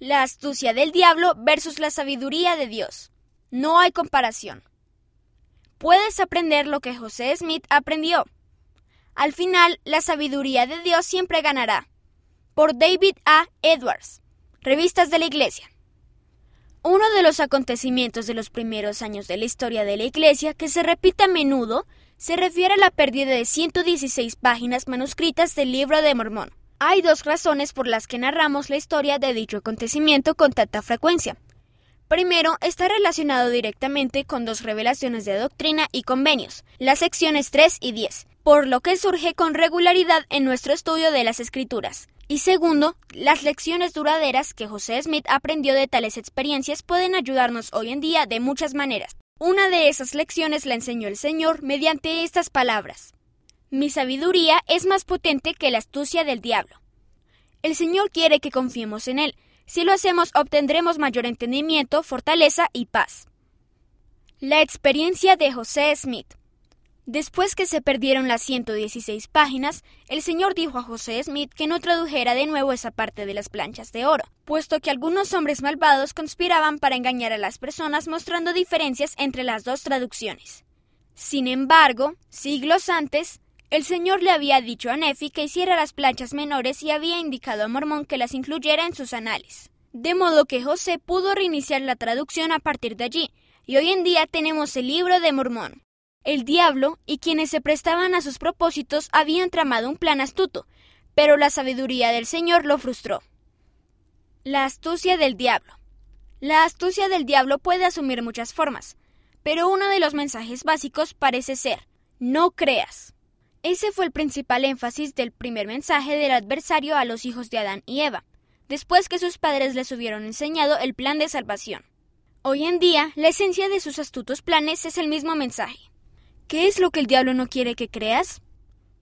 La astucia del diablo versus la sabiduría de Dios. No hay comparación. Puedes aprender lo que José Smith aprendió. Al final, la sabiduría de Dios siempre ganará. Por David A. Edwards. Revistas de la Iglesia. Uno de los acontecimientos de los primeros años de la historia de la Iglesia que se repite a menudo se refiere a la pérdida de 116 páginas manuscritas del libro de Mormón. Hay dos razones por las que narramos la historia de dicho acontecimiento con tanta frecuencia. Primero, está relacionado directamente con dos revelaciones de doctrina y convenios, las secciones 3 y 10, por lo que surge con regularidad en nuestro estudio de las escrituras. Y segundo, las lecciones duraderas que José Smith aprendió de tales experiencias pueden ayudarnos hoy en día de muchas maneras. Una de esas lecciones la enseñó el Señor mediante estas palabras. Mi sabiduría es más potente que la astucia del diablo. El Señor quiere que confiemos en Él. Si lo hacemos obtendremos mayor entendimiento, fortaleza y paz. La experiencia de José Smith. Después que se perdieron las 116 páginas, el señor dijo a José Smith que no tradujera de nuevo esa parte de las planchas de oro, puesto que algunos hombres malvados conspiraban para engañar a las personas mostrando diferencias entre las dos traducciones. Sin embargo, siglos antes, el señor le había dicho a Nefi que hiciera las planchas menores y había indicado a Mormón que las incluyera en sus anales. De modo que José pudo reiniciar la traducción a partir de allí, y hoy en día tenemos el libro de Mormón. El diablo y quienes se prestaban a sus propósitos habían tramado un plan astuto, pero la sabiduría del Señor lo frustró. La astucia del diablo. La astucia del diablo puede asumir muchas formas, pero uno de los mensajes básicos parece ser no creas. Ese fue el principal énfasis del primer mensaje del adversario a los hijos de Adán y Eva, después que sus padres les hubieron enseñado el plan de salvación. Hoy en día, la esencia de sus astutos planes es el mismo mensaje. ¿Qué es lo que el diablo no quiere que creas?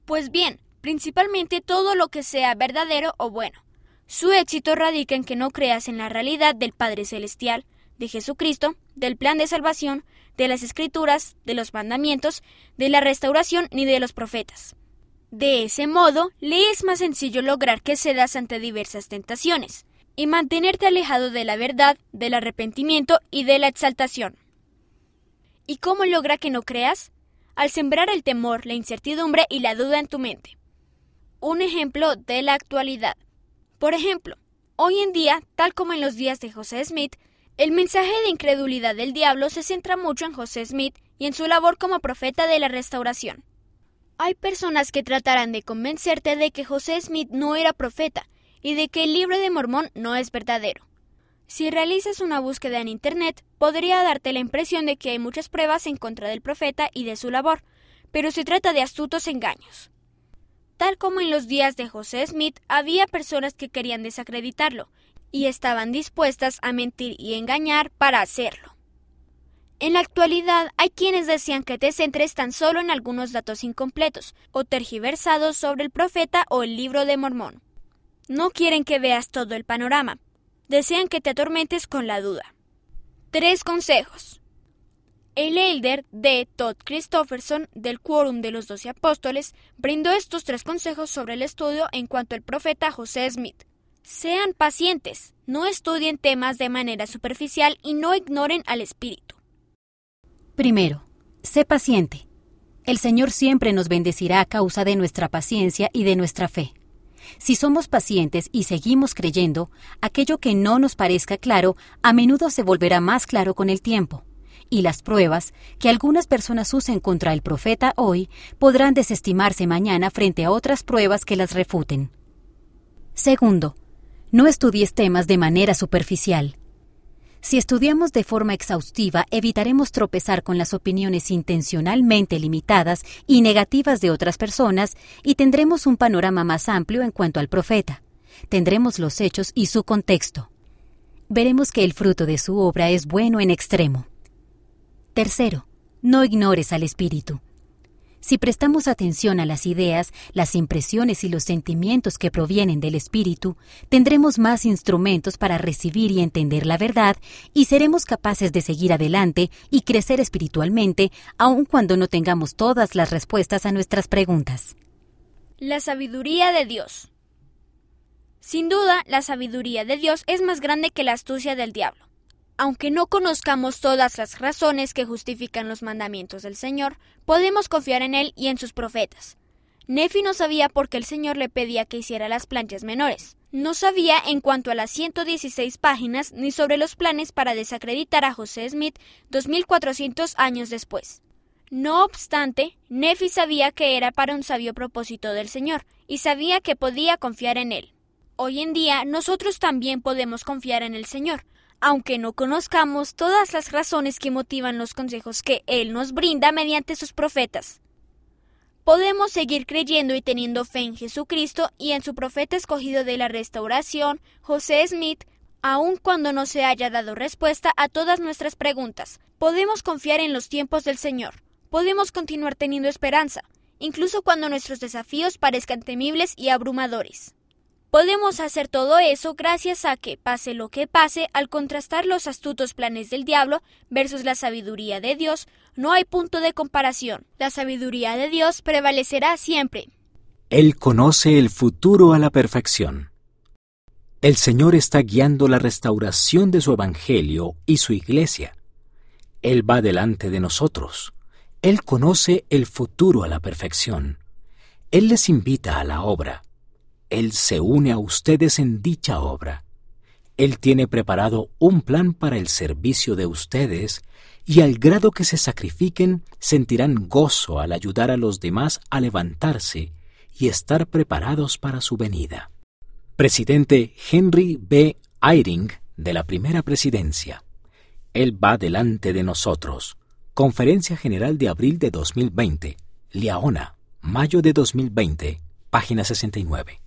Pues bien, principalmente todo lo que sea verdadero o bueno. Su éxito radica en que no creas en la realidad del Padre Celestial, de Jesucristo, del plan de salvación, de las escrituras, de los mandamientos, de la restauración ni de los profetas. De ese modo, le es más sencillo lograr que cedas ante diversas tentaciones, y mantenerte alejado de la verdad, del arrepentimiento y de la exaltación. ¿Y cómo logra que no creas? al sembrar el temor, la incertidumbre y la duda en tu mente. Un ejemplo de la actualidad. Por ejemplo, hoy en día, tal como en los días de José Smith, el mensaje de incredulidad del diablo se centra mucho en José Smith y en su labor como profeta de la restauración. Hay personas que tratarán de convencerte de que José Smith no era profeta y de que el libro de Mormón no es verdadero. Si realizas una búsqueda en Internet, podría darte la impresión de que hay muchas pruebas en contra del profeta y de su labor, pero se trata de astutos engaños. Tal como en los días de José Smith, había personas que querían desacreditarlo, y estaban dispuestas a mentir y engañar para hacerlo. En la actualidad hay quienes desean que te centres tan solo en algunos datos incompletos o tergiversados sobre el profeta o el libro de Mormón. No quieren que veas todo el panorama, desean que te atormentes con la duda. Tres consejos. El elder de Todd Christofferson del Quórum de los Doce Apóstoles brindó estos tres consejos sobre el estudio en cuanto al profeta José Smith. Sean pacientes, no estudien temas de manera superficial y no ignoren al espíritu. Primero, sé paciente. El Señor siempre nos bendecirá a causa de nuestra paciencia y de nuestra fe. Si somos pacientes y seguimos creyendo, aquello que no nos parezca claro a menudo se volverá más claro con el tiempo. Y las pruebas que algunas personas usen contra el profeta hoy podrán desestimarse mañana frente a otras pruebas que las refuten. Segundo, no estudies temas de manera superficial. Si estudiamos de forma exhaustiva, evitaremos tropezar con las opiniones intencionalmente limitadas y negativas de otras personas y tendremos un panorama más amplio en cuanto al profeta. Tendremos los hechos y su contexto. Veremos que el fruto de su obra es bueno en extremo. Tercero, no ignores al Espíritu. Si prestamos atención a las ideas, las impresiones y los sentimientos que provienen del Espíritu, tendremos más instrumentos para recibir y entender la verdad y seremos capaces de seguir adelante y crecer espiritualmente aun cuando no tengamos todas las respuestas a nuestras preguntas. La sabiduría de Dios. Sin duda, la sabiduría de Dios es más grande que la astucia del diablo. Aunque no conozcamos todas las razones que justifican los mandamientos del Señor, podemos confiar en Él y en sus profetas. Nefi no sabía por qué el Señor le pedía que hiciera las planchas menores. No sabía en cuanto a las 116 páginas ni sobre los planes para desacreditar a José Smith 2400 años después. No obstante, Nefi sabía que era para un sabio propósito del Señor y sabía que podía confiar en él. Hoy en día nosotros también podemos confiar en el Señor, aunque no conozcamos todas las razones que motivan los consejos que Él nos brinda mediante sus profetas. Podemos seguir creyendo y teniendo fe en Jesucristo y en su profeta escogido de la restauración, José Smith, aun cuando no se haya dado respuesta a todas nuestras preguntas. Podemos confiar en los tiempos del Señor. Podemos continuar teniendo esperanza, incluso cuando nuestros desafíos parezcan temibles y abrumadores. Podemos hacer todo eso gracias a que, pase lo que pase, al contrastar los astutos planes del diablo versus la sabiduría de Dios, no hay punto de comparación. La sabiduría de Dios prevalecerá siempre. Él conoce el futuro a la perfección. El Señor está guiando la restauración de su Evangelio y su Iglesia. Él va delante de nosotros. Él conoce el futuro a la perfección. Él les invita a la obra. Él se une a ustedes en dicha obra. Él tiene preparado un plan para el servicio de ustedes y al grado que se sacrifiquen sentirán gozo al ayudar a los demás a levantarse y estar preparados para su venida. Presidente Henry B. Eyring de la Primera Presidencia. Él va delante de nosotros. Conferencia General de abril de 2020. Liaona, mayo de 2020, página 69.